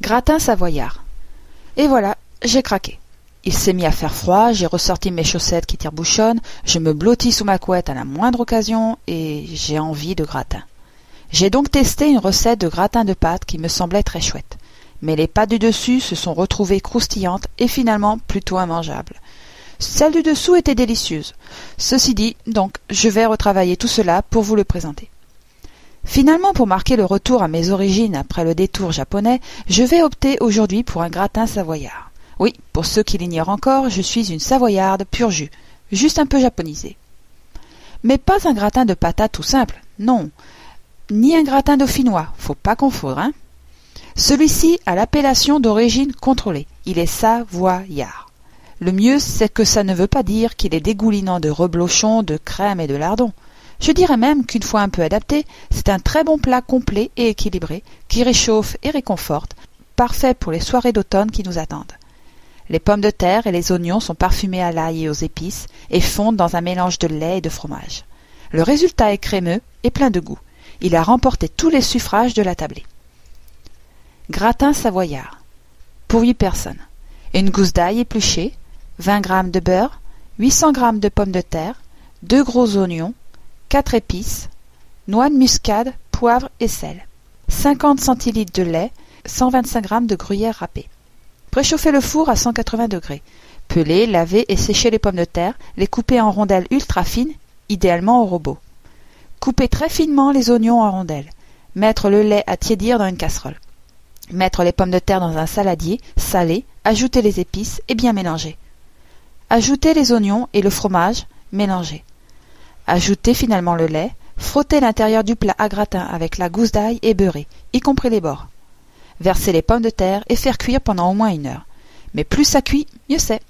Gratin savoyard. Et voilà, j'ai craqué. Il s'est mis à faire froid, j'ai ressorti mes chaussettes qui tire-bouchonnent, je me blottis sous ma couette à la moindre occasion, et j'ai envie de gratin. J'ai donc testé une recette de gratin de pâte qui me semblait très chouette. Mais les pâtes du dessus se sont retrouvées croustillantes et finalement plutôt immangeables. Celles du dessous étaient délicieuses. Ceci dit, donc, je vais retravailler tout cela pour vous le présenter. Finalement, pour marquer le retour à mes origines après le détour japonais, je vais opter aujourd'hui pour un gratin savoyard. Oui, pour ceux qui l'ignorent encore, je suis une savoyarde pur jus, juste un peu japonisée. Mais pas un gratin de patates tout simple, non, ni un gratin dauphinois, faut pas confondre, hein. Celui-ci a l'appellation d'origine contrôlée, il est savoyard. Le mieux, c'est que ça ne veut pas dire qu'il est dégoulinant de reblochon, de crème et de lardons. Je dirais même qu'une fois un peu adapté, c'est un très bon plat complet et équilibré, qui réchauffe et réconforte, parfait pour les soirées d'automne qui nous attendent. Les pommes de terre et les oignons sont parfumés à l'ail et aux épices et fondent dans un mélange de lait et de fromage. Le résultat est crémeux et plein de goût. Il a remporté tous les suffrages de la tablée. Gratin savoyard. Pour huit personnes. Une gousse d'ail épluchée, 20 g de beurre, 800 g de pommes de terre, deux gros oignons, quatre épices, noix de muscade, poivre et sel, 50 centilitres de lait, 125 g de gruyère râpée. Préchauffez le four à 180 degrés. Pelez, lavez et séchez les pommes de terre, les couper en rondelles ultra fines, idéalement au robot. Coupez très finement les oignons en rondelles. Mettre le lait à tiédir dans une casserole. Mettre les pommes de terre dans un saladier, saler, ajouter les épices et bien mélanger. Ajouter les oignons et le fromage, mélanger. Ajouter finalement le lait, frotter l'intérieur du plat à gratin avec la gousse d'ail et beurrer, y compris les bords verser les pommes de terre et faire cuire pendant au moins une heure. Mais plus ça cuit, mieux c'est.